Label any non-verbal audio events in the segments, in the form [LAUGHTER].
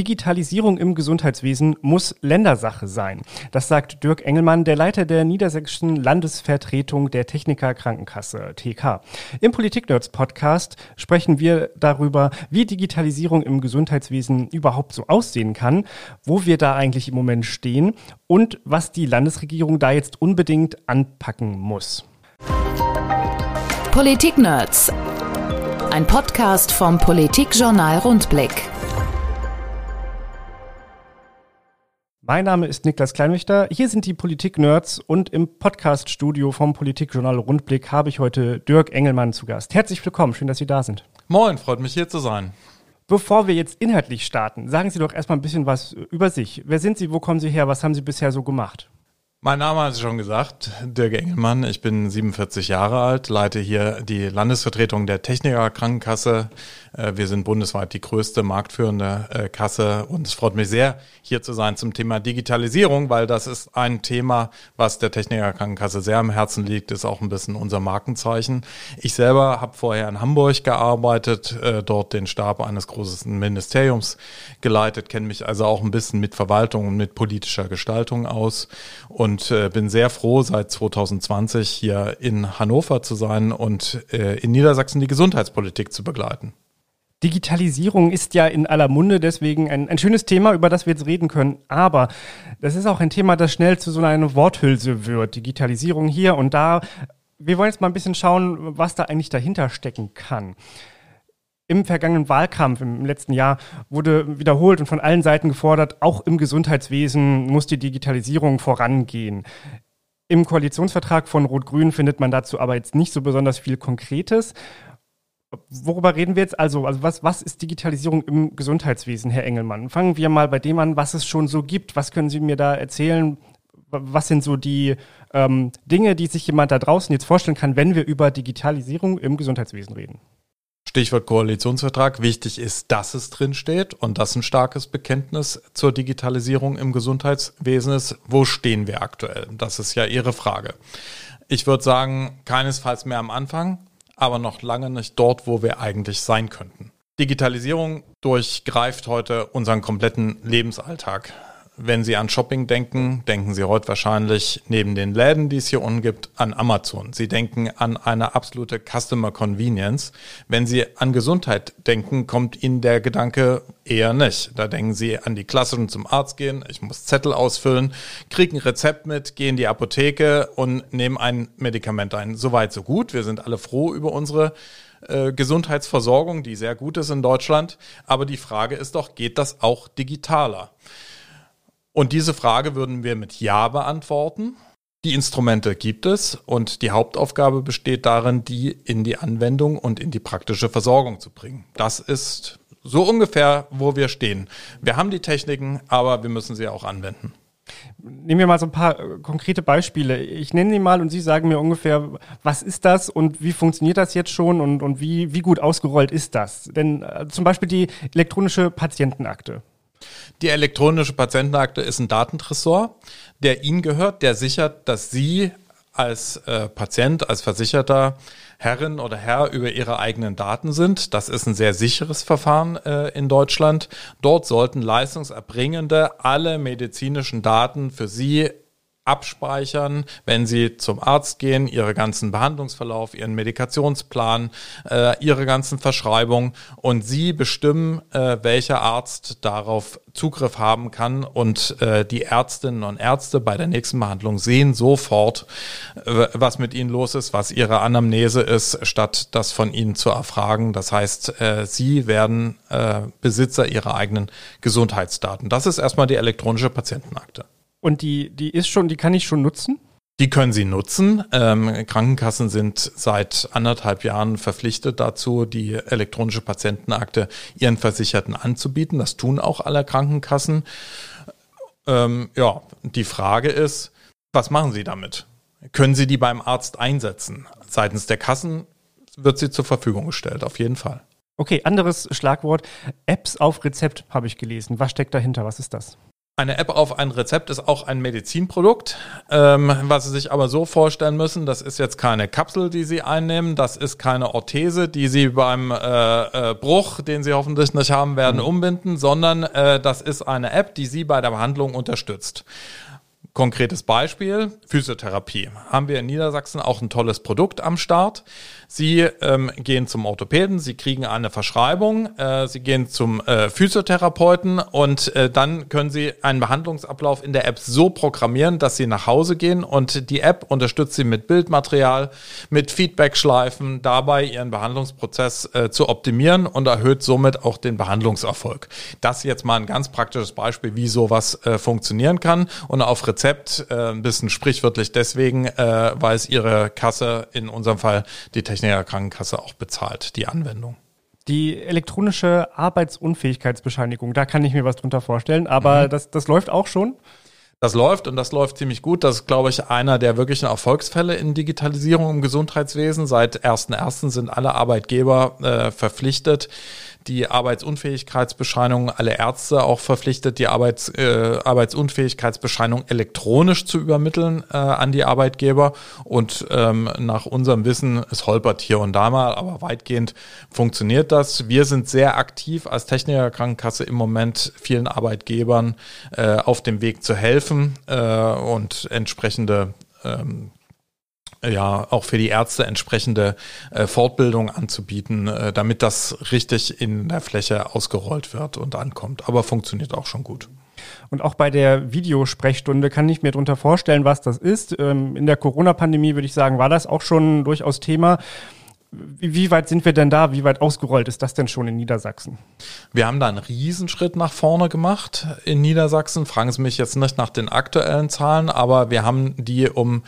Digitalisierung im Gesundheitswesen muss Ländersache sein. Das sagt Dirk Engelmann, der Leiter der Niedersächsischen Landesvertretung der Techniker Krankenkasse, TK. Im Politik-Nerds Podcast sprechen wir darüber, wie Digitalisierung im Gesundheitswesen überhaupt so aussehen kann, wo wir da eigentlich im Moment stehen und was die Landesregierung da jetzt unbedingt anpacken muss. Politik-Nerds. Ein Podcast vom Politikjournal Rundblick. Mein Name ist Niklas Kleinwächter. Hier sind die Politik-Nerds und im Podcast-Studio vom Politikjournal Rundblick habe ich heute Dirk Engelmann zu Gast. Herzlich willkommen, schön, dass Sie da sind. Moin, freut mich hier zu sein. Bevor wir jetzt inhaltlich starten, sagen Sie doch erstmal ein bisschen was über sich. Wer sind Sie, wo kommen Sie her, was haben Sie bisher so gemacht? Mein Name hat es schon gesagt, Dirk Engelmann. Ich bin 47 Jahre alt, leite hier die Landesvertretung der Techniker Krankenkasse. Äh, wir sind bundesweit die größte marktführende äh, Kasse und es freut mich sehr, hier zu sein zum Thema Digitalisierung, weil das ist ein Thema, was der Techniker Krankenkasse sehr am Herzen liegt, ist auch ein bisschen unser Markenzeichen. Ich selber habe vorher in Hamburg gearbeitet, äh, dort den Stab eines großen Ministeriums geleitet, kenne mich also auch ein bisschen mit Verwaltung und mit politischer Gestaltung aus und und äh, bin sehr froh, seit 2020 hier in Hannover zu sein und äh, in Niedersachsen die Gesundheitspolitik zu begleiten. Digitalisierung ist ja in aller Munde, deswegen ein, ein schönes Thema, über das wir jetzt reden können. Aber das ist auch ein Thema, das schnell zu so einer Worthülse wird. Digitalisierung hier und da. Wir wollen jetzt mal ein bisschen schauen, was da eigentlich dahinter stecken kann im vergangenen Wahlkampf im letzten Jahr wurde wiederholt und von allen Seiten gefordert, auch im Gesundheitswesen muss die Digitalisierung vorangehen. Im Koalitionsvertrag von Rot-Grün findet man dazu aber jetzt nicht so besonders viel Konkretes. Worüber reden wir jetzt also? Also was, was ist Digitalisierung im Gesundheitswesen, Herr Engelmann? Fangen wir mal bei dem an, was es schon so gibt. Was können Sie mir da erzählen? Was sind so die ähm, Dinge, die sich jemand da draußen jetzt vorstellen kann, wenn wir über Digitalisierung im Gesundheitswesen reden? Stichwort Koalitionsvertrag. Wichtig ist, dass es drin steht und dass ein starkes Bekenntnis zur Digitalisierung im Gesundheitswesen ist. Wo stehen wir aktuell? Das ist ja Ihre Frage. Ich würde sagen, keinesfalls mehr am Anfang, aber noch lange nicht dort, wo wir eigentlich sein könnten. Digitalisierung durchgreift heute unseren kompletten Lebensalltag. Wenn Sie an Shopping denken, denken Sie heute wahrscheinlich neben den Läden, die es hier unten gibt, an Amazon. Sie denken an eine absolute Customer Convenience. Wenn Sie an Gesundheit denken, kommt Ihnen der Gedanke eher nicht. Da denken Sie an die klassischen zum Arzt gehen, ich muss Zettel ausfüllen, kriege ein Rezept mit, gehe in die Apotheke und nehme ein Medikament ein. Soweit, so gut. Wir sind alle froh über unsere äh, Gesundheitsversorgung, die sehr gut ist in Deutschland. Aber die Frage ist doch, geht das auch digitaler? Und diese Frage würden wir mit Ja beantworten. Die Instrumente gibt es und die Hauptaufgabe besteht darin, die in die Anwendung und in die praktische Versorgung zu bringen. Das ist so ungefähr, wo wir stehen. Wir haben die Techniken, aber wir müssen sie auch anwenden. Nehmen wir mal so ein paar äh, konkrete Beispiele. Ich nenne die mal und Sie sagen mir ungefähr, was ist das und wie funktioniert das jetzt schon und, und wie, wie gut ausgerollt ist das? Denn äh, zum Beispiel die elektronische Patientenakte. Die elektronische Patientenakte ist ein Datentresor, der Ihnen gehört, der sichert, dass Sie als äh, Patient, als Versicherter Herrin oder Herr über ihre eigenen Daten sind. Das ist ein sehr sicheres Verfahren äh, in Deutschland. Dort sollten Leistungserbringende alle medizinischen Daten für Sie abspeichern, wenn Sie zum Arzt gehen, Ihre ganzen Behandlungsverlauf, Ihren Medikationsplan, äh, Ihre ganzen Verschreibungen und Sie bestimmen, äh, welcher Arzt darauf Zugriff haben kann und äh, die Ärztinnen und Ärzte bei der nächsten Behandlung sehen sofort, äh, was mit Ihnen los ist, was Ihre Anamnese ist, statt das von Ihnen zu erfragen. Das heißt, äh, Sie werden äh, Besitzer Ihrer eigenen Gesundheitsdaten. Das ist erstmal die elektronische Patientenakte. Und die, die ist schon, die kann ich schon nutzen? Die können Sie nutzen. Ähm, Krankenkassen sind seit anderthalb Jahren verpflichtet dazu, die elektronische Patientenakte ihren Versicherten anzubieten. Das tun auch alle Krankenkassen. Ähm, ja, die Frage ist, was machen Sie damit? Können Sie die beim Arzt einsetzen? Seitens der Kassen wird sie zur Verfügung gestellt, auf jeden Fall. Okay, anderes Schlagwort. Apps auf Rezept habe ich gelesen. Was steckt dahinter? Was ist das? Eine App auf ein Rezept ist auch ein Medizinprodukt, ähm, was Sie sich aber so vorstellen müssen, das ist jetzt keine Kapsel, die Sie einnehmen, das ist keine Orthese, die Sie beim äh, äh, Bruch, den Sie hoffentlich nicht haben werden, mhm. umbinden, sondern äh, das ist eine App, die Sie bei der Behandlung unterstützt. Konkretes Beispiel, Physiotherapie. Haben wir in Niedersachsen auch ein tolles Produkt am Start. Sie ähm, gehen zum Orthopäden, Sie kriegen eine Verschreibung, äh, Sie gehen zum äh, Physiotherapeuten und äh, dann können Sie einen Behandlungsablauf in der App so programmieren, dass Sie nach Hause gehen und die App unterstützt Sie mit Bildmaterial, mit Feedbackschleifen, dabei Ihren Behandlungsprozess äh, zu optimieren und erhöht somit auch den Behandlungserfolg. Das jetzt mal ein ganz praktisches Beispiel, wie sowas äh, funktionieren kann und auf Rezept äh, ein bisschen sprichwörtlich deswegen, äh, weil es Ihre Kasse in unserem Fall die Technik Techniker Krankenkasse auch bezahlt, die Anwendung. Die elektronische Arbeitsunfähigkeitsbescheinigung, da kann ich mir was drunter vorstellen, aber mhm. das, das läuft auch schon. Das läuft und das läuft ziemlich gut. Das ist, glaube ich, einer der wirklichen Erfolgsfälle in Digitalisierung im Gesundheitswesen. Seit 1.1. sind alle Arbeitgeber äh, verpflichtet, die Arbeitsunfähigkeitsbescheinigung, alle Ärzte auch verpflichtet, die Arbeits, äh, Arbeitsunfähigkeitsbescheinigung elektronisch zu übermitteln äh, an die Arbeitgeber. Und ähm, nach unserem Wissen, es holpert hier und da mal, aber weitgehend funktioniert das. Wir sind sehr aktiv als Technikerkrankenkasse im Moment vielen Arbeitgebern äh, auf dem Weg zu helfen äh, und entsprechende ähm, ja auch für die Ärzte entsprechende äh, Fortbildung anzubieten, äh, damit das richtig in der Fläche ausgerollt wird und ankommt. Aber funktioniert auch schon gut. Und auch bei der Videosprechstunde kann ich mir darunter vorstellen, was das ist. Ähm, in der Corona-Pandemie würde ich sagen, war das auch schon durchaus Thema. Wie weit sind wir denn da? Wie weit ausgerollt ist das denn schon in Niedersachsen? Wir haben da einen Riesenschritt nach vorne gemacht in Niedersachsen. Fragen Sie mich jetzt nicht nach den aktuellen Zahlen, aber wir haben die um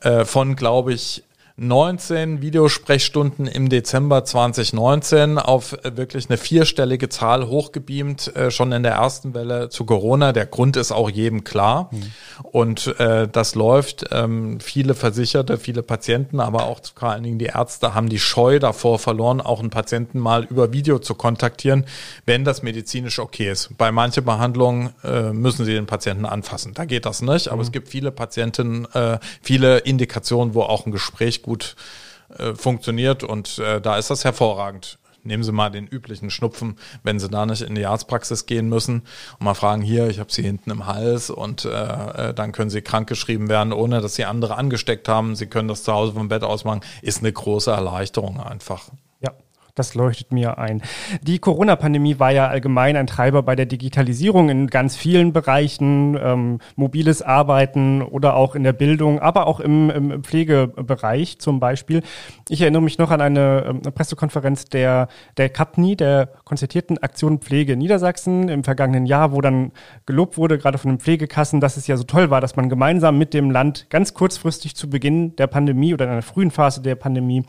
äh, von, glaube ich, 19 Videosprechstunden im Dezember 2019 auf wirklich eine vierstellige Zahl hochgebeamt, äh, schon in der ersten Welle zu Corona. Der Grund ist auch jedem klar. Mhm. Und äh, das läuft. Ähm, viele Versicherte, viele Patienten, aber auch vor allen Dingen die Ärzte haben die Scheu davor verloren, auch einen Patienten mal über Video zu kontaktieren, wenn das medizinisch okay ist. Bei manchen Behandlungen äh, müssen sie den Patienten anfassen. Da geht das nicht. Aber mhm. es gibt viele Patienten, äh, viele Indikationen, wo auch ein Gespräch gut gut äh, funktioniert und äh, da ist das hervorragend. Nehmen Sie mal den üblichen Schnupfen, wenn Sie da nicht in die Arztpraxis gehen müssen und mal fragen, hier, ich habe Sie hinten im Hals und äh, äh, dann können Sie krankgeschrieben werden, ohne dass Sie andere angesteckt haben. Sie können das zu Hause vom Bett aus machen. Ist eine große Erleichterung einfach. Das leuchtet mir ein. Die Corona-Pandemie war ja allgemein ein Treiber bei der Digitalisierung in ganz vielen Bereichen, ähm, mobiles Arbeiten oder auch in der Bildung, aber auch im, im Pflegebereich zum Beispiel. Ich erinnere mich noch an eine, ähm, eine Pressekonferenz der, der CAPNI, der konzertierten Aktion Pflege Niedersachsen im vergangenen Jahr, wo dann gelobt wurde, gerade von den Pflegekassen, dass es ja so toll war, dass man gemeinsam mit dem Land ganz kurzfristig zu Beginn der Pandemie oder in einer frühen Phase der Pandemie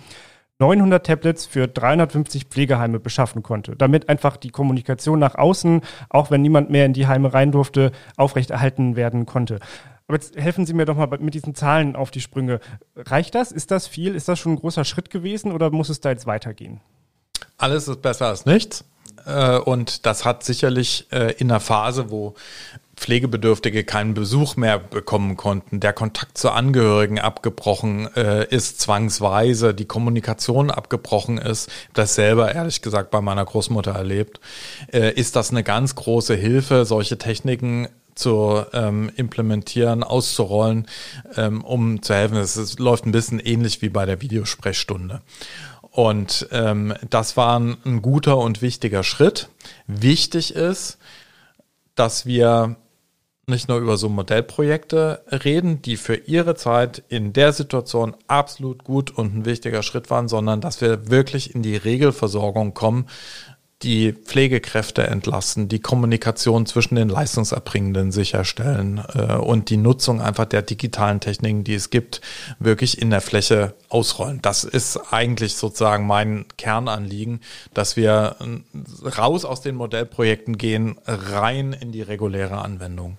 900 Tablets für 350 Pflegeheime beschaffen konnte, damit einfach die Kommunikation nach außen, auch wenn niemand mehr in die Heime rein durfte, aufrechterhalten werden konnte. Aber jetzt helfen Sie mir doch mal mit diesen Zahlen auf die Sprünge. Reicht das? Ist das viel? Ist das schon ein großer Schritt gewesen oder muss es da jetzt weitergehen? Alles ist besser als nichts. Äh, und das hat sicherlich äh, in der Phase, wo Pflegebedürftige keinen Besuch mehr bekommen konnten, der Kontakt zu Angehörigen abgebrochen äh, ist, zwangsweise die Kommunikation abgebrochen ist, das selber ehrlich gesagt bei meiner Großmutter erlebt, äh, ist das eine ganz große Hilfe, solche Techniken zu ähm, implementieren, auszurollen, ähm, um zu helfen. Es, läuft ein bisschen ähnlich wie bei der Videosprechstunde. Und ähm, das war ein, ein guter und wichtiger Schritt. Wichtig ist, dass wir nicht nur über so Modellprojekte reden, die für ihre Zeit in der Situation absolut gut und ein wichtiger Schritt waren, sondern dass wir wirklich in die Regelversorgung kommen, die Pflegekräfte entlasten, die Kommunikation zwischen den Leistungserbringenden sicherstellen äh, und die Nutzung einfach der digitalen Techniken, die es gibt, wirklich in der Fläche ausrollen. Das ist eigentlich sozusagen mein Kernanliegen, dass wir äh, raus aus den Modellprojekten gehen, rein in die reguläre Anwendung.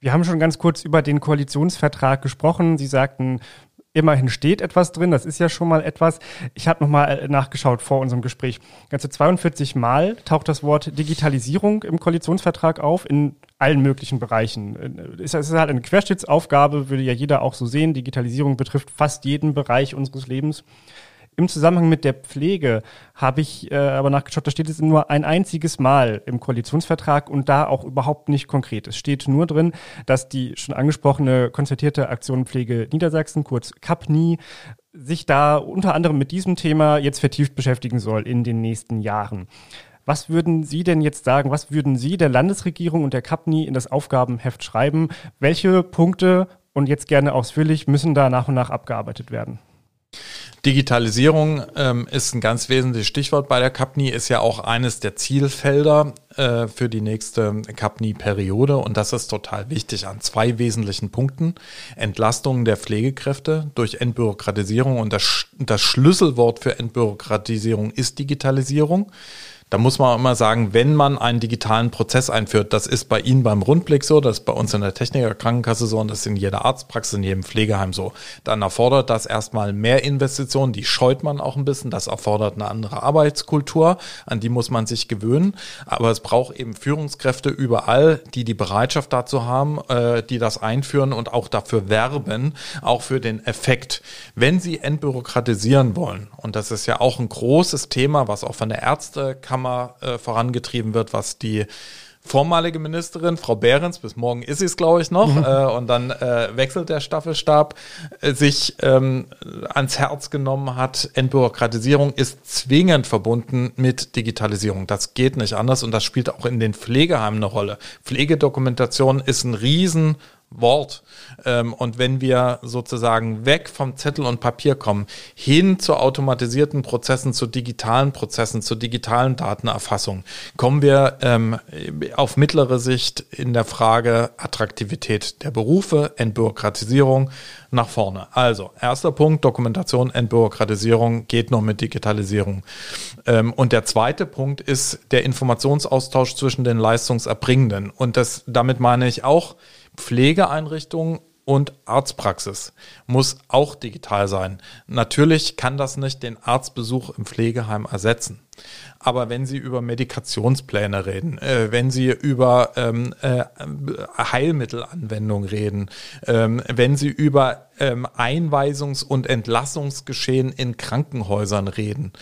Wir haben schon ganz kurz über den Koalitionsvertrag gesprochen. Sie sagten, immerhin steht etwas drin. Das ist ja schon mal etwas. Ich habe nochmal äh, nachgeschaut vor unserem Gespräch. Ganze 42 Mal taucht das Wort Digitalisierung im Koalitionsvertrag auf in allen möglichen Bereichen. Es ist halt eine Querschnittsaufgabe, würde ja jeder auch so sehen. Digitalisierung betrifft fast jeden Bereich unseres Lebens. Im Zusammenhang mit der Pflege habe ich äh, aber nachgeschaut, da steht es nur ein einziges Mal im Koalitionsvertrag und da auch überhaupt nicht konkret. Es steht nur drin, dass die schon angesprochene konzertierte Aktion Pflege Niedersachsen, kurz CAPNI, sich da unter anderem mit diesem Thema jetzt vertieft beschäftigen soll in den nächsten Jahren. Was würden Sie denn jetzt sagen, was würden Sie der Landesregierung und der CAPNI in das Aufgabenheft schreiben? Welche Punkte und jetzt gerne ausführlich müssen da nach und nach abgearbeitet werden? Digitalisierung ähm, ist ein ganz wesentliches Stichwort bei der CAPNI, ist ja auch eines der Zielfelder äh, für die nächste CAPNI-Periode und das ist total wichtig an zwei wesentlichen Punkten. Entlastung der Pflegekräfte durch Entbürokratisierung und das, das Schlüsselwort für Entbürokratisierung ist Digitalisierung. Da muss man immer sagen, wenn man einen digitalen Prozess einführt, das ist bei Ihnen beim Rundblick so, das ist bei uns in der Technikerkrankenkasse so und das ist in jeder Arztpraxis, in jedem Pflegeheim so, dann erfordert das erstmal mehr Investitionen, die scheut man auch ein bisschen, das erfordert eine andere Arbeitskultur, an die muss man sich gewöhnen, aber es braucht eben Führungskräfte überall, die die Bereitschaft dazu haben, äh, die das einführen und auch dafür werben, auch für den Effekt. Wenn Sie entbürokratisieren wollen, und das ist ja auch ein großes Thema, was auch von der Ärztekammer Kammer äh, vorangetrieben wird, was die vormalige Ministerin, Frau Behrens, bis morgen ist sie es, glaube ich, noch, mhm. äh, und dann äh, wechselt der Staffelstab, äh, sich ähm, ans Herz genommen hat, Entbürokratisierung ist zwingend verbunden mit Digitalisierung. Das geht nicht anders und das spielt auch in den Pflegeheimen eine Rolle. Pflegedokumentation ist ein riesen Wort. Ähm, und wenn wir sozusagen weg vom Zettel und Papier kommen, hin zu automatisierten Prozessen, zu digitalen Prozessen, zu digitalen Datenerfassung, kommen wir ähm, auf mittlere Sicht in der Frage Attraktivität der Berufe, Entbürokratisierung nach vorne. Also, erster Punkt, Dokumentation, Entbürokratisierung geht nur mit Digitalisierung. Ähm, und der zweite Punkt ist der Informationsaustausch zwischen den Leistungserbringenden. Und das, damit meine ich auch, Pflegeeinrichtungen und Arztpraxis muss auch digital sein. Natürlich kann das nicht den Arztbesuch im Pflegeheim ersetzen. Aber wenn Sie über Medikationspläne reden, äh, wenn Sie über ähm, äh, Heilmittelanwendung reden, ähm, wenn Sie über ähm, Einweisungs- und Entlassungsgeschehen in Krankenhäusern reden,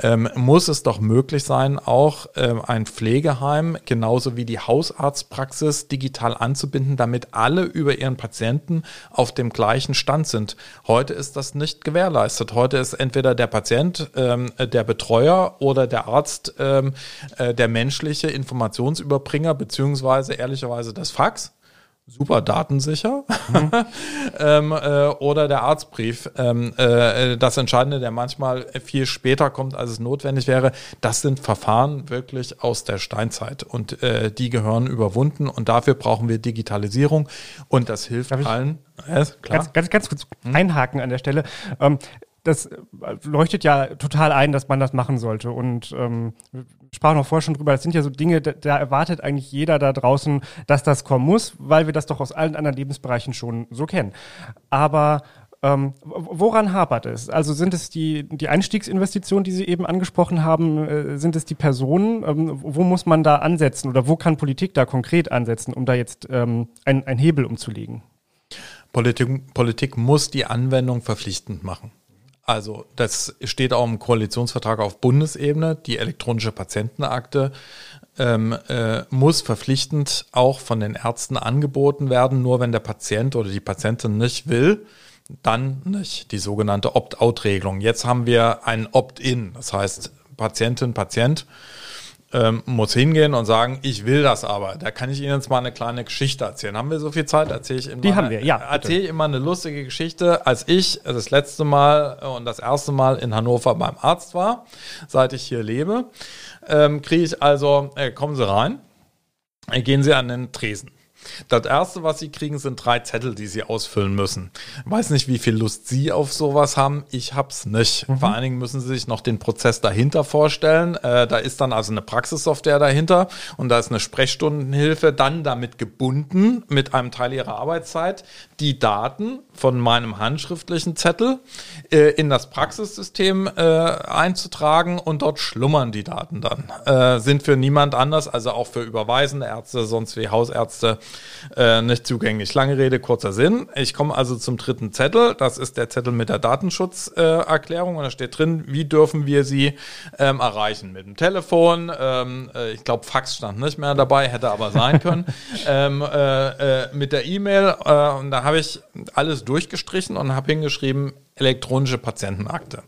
ähm, muss es doch möglich sein, auch ähm, ein Pflegeheim genauso wie die Hausarztpraxis digital anzubinden, damit alle über ihren Patienten auf dem gleichen Stand sind. Heute ist das nicht gewährleistet. Heute ist entweder der Patient, ähm, der Betreuer oder der Arzt ähm, äh, der menschliche Informationsüberbringer beziehungsweise ehrlicherweise das Fax super datensicher. Mhm. [LAUGHS] ähm, äh, oder der Arztbrief. Ähm, äh, das Entscheidende, der manchmal viel später kommt, als es notwendig wäre. Das sind Verfahren wirklich aus der Steinzeit und äh, die gehören überwunden und dafür brauchen wir Digitalisierung und das hilft allen. Ja, klar. Ganz, ganz, ganz kurz hm? einhaken an der Stelle. Ähm, das leuchtet ja total ein, dass man das machen sollte. Und ähm, sprachen auch vorher schon drüber, das sind ja so Dinge, da, da, erwartet eigentlich jeder da draußen, dass das kommen muss, weil wir das doch aus allen anderen Lebensbereichen schon so kennen. Aber ähm, woran hapert es? Also sind es die, die Einstiegsinvestitionen, die Sie eben angesprochen haben? Äh, sind es die Personen? Ähm, wo muss man da ansetzen oder wo kann Politik da konkret ansetzen, um da jetzt ähm, ein Hebel umzulegen? Politik, Politik muss die Anwendung verpflichtend machen. Also das steht auch im Koalitionsvertrag auf Bundesebene. Die elektronische Patientenakte ähm, äh, muss verpflichtend auch von den Ärzten angeboten werden. Nur wenn der Patient oder die Patientin nicht will, dann nicht. Die sogenannte Opt-out-Regelung. Jetzt haben wir ein Opt-in. Das heißt, Patientin, Patient ähm, muss hingehen und sagen, ich will das aber. Da kann ich Ihnen jetzt mal eine kleine Geschichte erzählen. Haben wir so viel Zeit? Erzähle ich immer. Die haben wir, ja. Erzähle ich immer eine lustige Geschichte. Als ich das letzte Mal und das erste Mal in Hannover beim Arzt war, seit ich hier lebe, ähm, kriege ich also, äh, kommen Sie rein, äh, gehen Sie an den Tresen. Das erste, was Sie kriegen, sind drei Zettel, die Sie ausfüllen müssen. Weiß nicht, wie viel Lust Sie auf sowas haben. Ich hab's nicht. Mhm. Vor allen Dingen müssen Sie sich noch den Prozess dahinter vorstellen. Äh, da ist dann also eine Praxissoftware dahinter und da ist eine Sprechstundenhilfe dann damit gebunden mit einem Teil Ihrer Arbeitszeit, die Daten von meinem handschriftlichen Zettel äh, in das Praxissystem äh, einzutragen und dort schlummern die Daten dann. Äh, sind für niemand anders, also auch für überweisende Ärzte, sonst wie Hausärzte, äh, nicht zugänglich. Lange Rede, kurzer Sinn. Ich komme also zum dritten Zettel. Das ist der Zettel mit der Datenschutzerklärung äh, und da steht drin, wie dürfen wir sie ähm, erreichen? Mit dem Telefon, ähm, äh, ich glaube Fax stand nicht mehr dabei, hätte aber sein können. [LAUGHS] ähm, äh, äh, mit der E-Mail und da habe ich alles durchgestrichen und habe hingeschrieben, elektronische Patientenakte.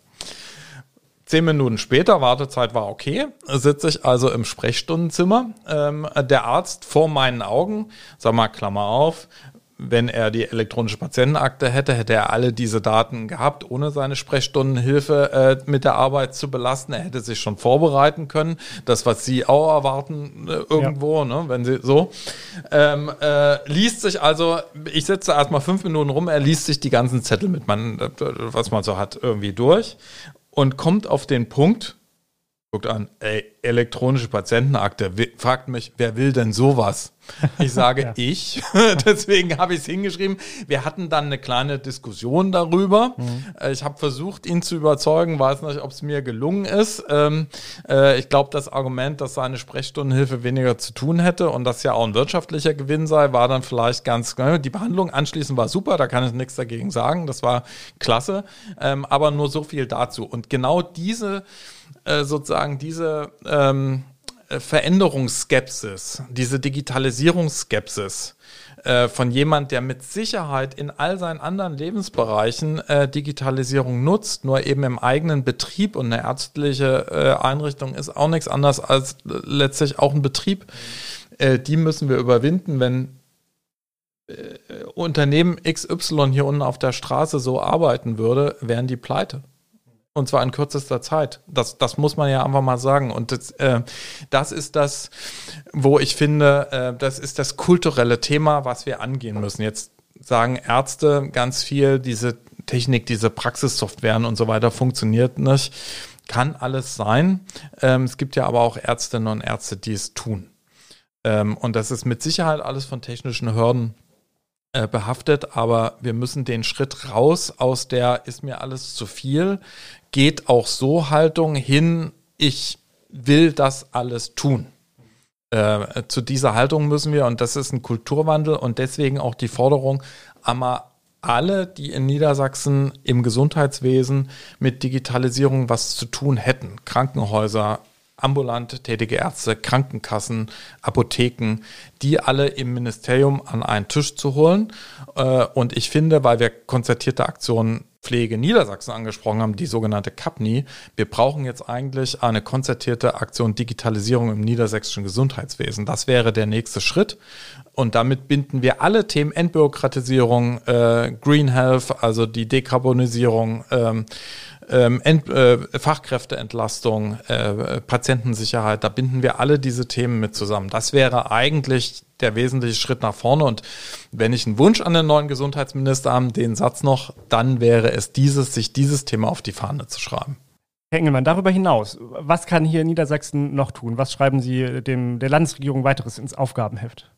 Zehn Minuten später, Wartezeit war okay, sitze ich also im Sprechstundenzimmer. Ähm, der Arzt vor meinen Augen, sag mal, Klammer auf, wenn er die elektronische Patientenakte hätte, hätte er alle diese Daten gehabt, ohne seine Sprechstundenhilfe äh, mit der Arbeit zu belasten. Er hätte sich schon vorbereiten können. Das, was Sie auch erwarten äh, irgendwo, ja. ne, wenn Sie so. Ähm, äh, liest sich also, ich sitze erstmal fünf Minuten rum, er liest sich die ganzen Zettel mit, man, was man so hat, irgendwie durch und kommt auf den Punkt, guckt an, ey, elektronische Patientenakte, fragt mich, wer will denn sowas? [LAUGHS] Ich sage ja. ich, [LAUGHS] deswegen habe ich es hingeschrieben. Wir hatten dann eine kleine Diskussion darüber. Mhm. Äh, ich habe versucht, ihn zu überzeugen, weiß nicht, ob es mir gelungen ist. Ähm, äh, ich glaube, das Argument, dass seine Sprechstundenhilfe weniger zu tun hätte und das ja auch ein wirtschaftlicher Gewinn sei, war dann vielleicht ganz, ne, die Behandlung anschließend war super, da kann ich nichts dagegen sagen, das war klasse, ähm, aber nur so viel dazu. Und genau diese, äh, sozusagen diese, ähm, Veränderungsskepsis, diese Digitalisierungsskepsis äh, von jemand, der mit Sicherheit in all seinen anderen Lebensbereichen äh, Digitalisierung nutzt, nur eben im eigenen Betrieb und eine ärztliche äh, Einrichtung ist auch nichts anderes als letztlich auch ein Betrieb. Äh, die müssen wir überwinden, wenn äh, Unternehmen XY hier unten auf der Straße so arbeiten würde, wären die pleite. Und zwar in kürzester Zeit. Das, das muss man ja einfach mal sagen. Und das, äh, das ist das, wo ich finde, äh, das ist das kulturelle Thema, was wir angehen müssen. Jetzt sagen Ärzte ganz viel, diese Technik, diese Praxissoftwaren und so weiter funktioniert nicht. Kann alles sein. Ähm, es gibt ja aber auch Ärztinnen und Ärzte, die es tun. Ähm, und das ist mit Sicherheit alles von technischen Hürden äh, behaftet, aber wir müssen den Schritt raus aus der ist mir alles zu viel, geht auch so Haltung hin, ich will das alles tun. Äh, zu dieser Haltung müssen wir, und das ist ein Kulturwandel und deswegen auch die Forderung, einmal alle, die in Niedersachsen im Gesundheitswesen mit Digitalisierung was zu tun hätten, Krankenhäuser, ambulant tätige Ärzte, Krankenkassen, Apotheken, die alle im Ministerium an einen Tisch zu holen. Äh, und ich finde, weil wir konzertierte Aktionen Pflege Niedersachsen angesprochen haben, die sogenannte CAPNI. Wir brauchen jetzt eigentlich eine konzertierte Aktion Digitalisierung im niedersächsischen Gesundheitswesen. Das wäre der nächste Schritt. Und damit binden wir alle Themen Entbürokratisierung, äh, Green Health, also die Dekarbonisierung, ähm, ähm, Ent, äh, Fachkräfteentlastung, äh, Patientensicherheit, da binden wir alle diese Themen mit zusammen. Das wäre eigentlich der wesentliche Schritt nach vorne. Und wenn ich einen Wunsch an den neuen Gesundheitsminister habe, den Satz noch, dann wäre es dieses, sich dieses Thema auf die Fahne zu schreiben. Herr Engelmann, darüber hinaus, was kann hier Niedersachsen noch tun? Was schreiben Sie dem, der Landesregierung weiteres ins Aufgabenheft?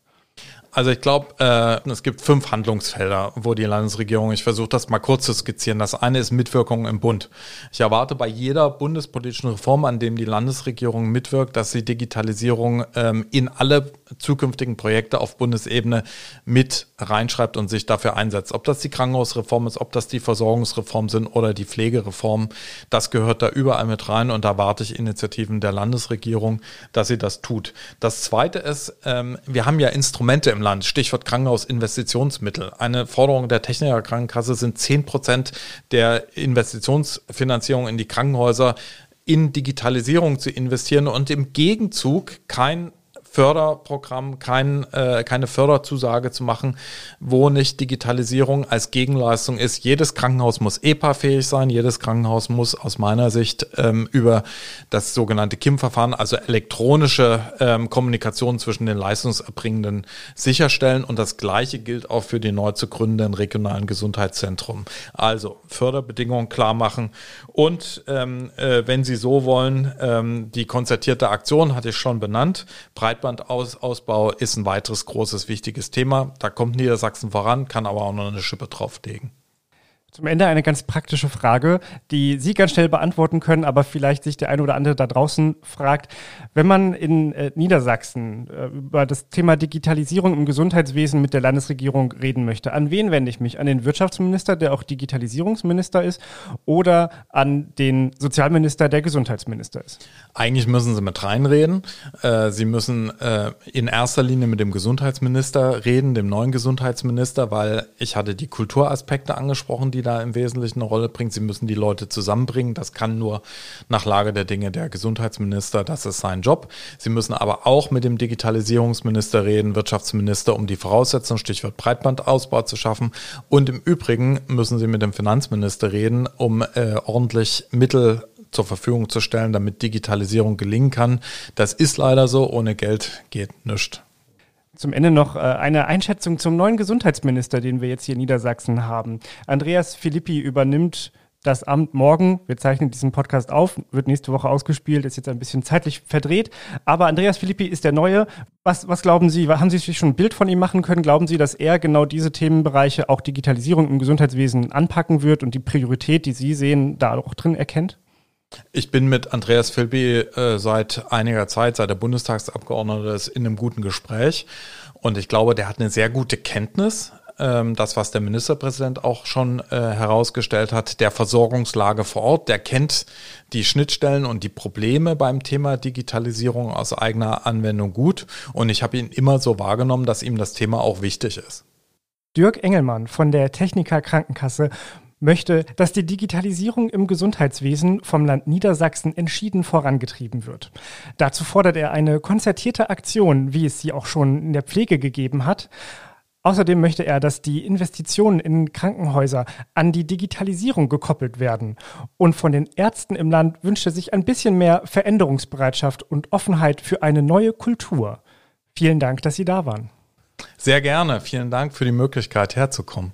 Also ich glaube, äh, es gibt fünf Handlungsfelder, wo die Landesregierung, ich versuche das mal kurz zu skizzieren. Das eine ist Mitwirkung im Bund. Ich erwarte bei jeder bundespolitischen Reform, an dem die Landesregierung mitwirkt, dass sie Digitalisierung ähm, in alle zukünftigen Projekte auf Bundesebene mit reinschreibt und sich dafür einsetzt. Ob das die Krankenhausreform ist, ob das die Versorgungsreform sind oder die Pflegereform, das gehört da überall mit rein und da warte ich Initiativen der Landesregierung, dass sie das tut. Das zweite ist, ähm, wir haben ja Instrumente im Land, Stichwort Krankenhausinvestitionsmittel. Eine Forderung der Techniker Krankenkasse sind 10 Prozent der Investitionsfinanzierung in die Krankenhäuser in Digitalisierung zu investieren und im Gegenzug kein Förderprogramm, kein, äh, keine Förderzusage zu machen, wo nicht Digitalisierung als Gegenleistung ist. Jedes Krankenhaus muss EPA-fähig sein, jedes Krankenhaus muss aus meiner Sicht ähm, über das sogenannte KIM-Verfahren, also elektronische ähm, Kommunikation zwischen den Leistungserbringenden sicherstellen. Und das Gleiche gilt auch für die neu zu gründenden regionalen Gesundheitszentren. Also Förderbedingungen klar machen und ähm, äh, wenn Sie so wollen, ähm, die konzertierte Aktion hatte ich schon benannt. Breitbandausbau ist ein weiteres großes, wichtiges Thema. Da kommt Niedersachsen voran, kann aber auch noch eine Schippe drauflegen. Zum Ende eine ganz praktische Frage, die Sie ganz schnell beantworten können, aber vielleicht sich der eine oder andere da draußen fragt. Wenn man in äh, Niedersachsen äh, über das Thema Digitalisierung im Gesundheitswesen mit der Landesregierung reden möchte, an wen wende ich mich? An den Wirtschaftsminister, der auch Digitalisierungsminister ist, oder an den Sozialminister, der Gesundheitsminister ist? Eigentlich müssen Sie mit reinreden. Äh, Sie müssen äh, in erster Linie mit dem Gesundheitsminister reden, dem neuen Gesundheitsminister, weil ich hatte die Kulturaspekte angesprochen, die da im Wesentlichen eine Rolle bringt. Sie müssen die Leute zusammenbringen. Das kann nur nach Lage der Dinge der Gesundheitsminister. Das ist sein Job. Sie müssen aber auch mit dem Digitalisierungsminister reden, Wirtschaftsminister, um die Voraussetzungen, Stichwort Breitbandausbau zu schaffen. Und im Übrigen müssen Sie mit dem Finanzminister reden, um äh, ordentlich Mittel zur Verfügung zu stellen, damit Digitalisierung gelingen kann. Das ist leider so. Ohne Geld geht nichts. Zum Ende noch äh, eine Einschätzung zum neuen Gesundheitsminister, den wir jetzt hier in Niedersachsen haben. Andreas Philippi übernimmt das Amt morgen. Wir zeichnen diesen Podcast auf, wird nächste Woche ausgespielt, ist jetzt ein bisschen zeitlich verdreht. Aber Andreas Philippi ist der Neue. Was, was glauben Sie? Haben Sie sich schon ein Bild von ihm machen können? Glauben Sie, dass er genau diese Themenbereiche, auch Digitalisierung im Gesundheitswesen, anpacken wird und die Priorität, die Sie sehen, da auch drin erkennt? Ich bin mit Andreas Philby äh, seit einiger Zeit, seit der Bundestagsabgeordnete ist, in einem guten Gespräch. Und ich glaube, der hat eine sehr gute Kenntnis, ähm, das, was der Ministerpräsident auch schon äh, herausgestellt hat, der Versorgungslage vor Ort. Der kennt die Schnittstellen und die Probleme beim Thema Digitalisierung aus eigener Anwendung gut. Und ich habe ihn immer so wahrgenommen, dass ihm das Thema auch wichtig ist. Dirk Engelmann von der Techniker Krankenkasse möchte, dass die Digitalisierung im Gesundheitswesen vom Land Niedersachsen entschieden vorangetrieben wird. Dazu fordert er eine konzertierte Aktion, wie es sie auch schon in der Pflege gegeben hat. Außerdem möchte er, dass die Investitionen in Krankenhäuser an die Digitalisierung gekoppelt werden. Und von den Ärzten im Land wünscht er sich ein bisschen mehr Veränderungsbereitschaft und Offenheit für eine neue Kultur. Vielen Dank, dass Sie da waren. Sehr gerne. Vielen Dank für die Möglichkeit, herzukommen.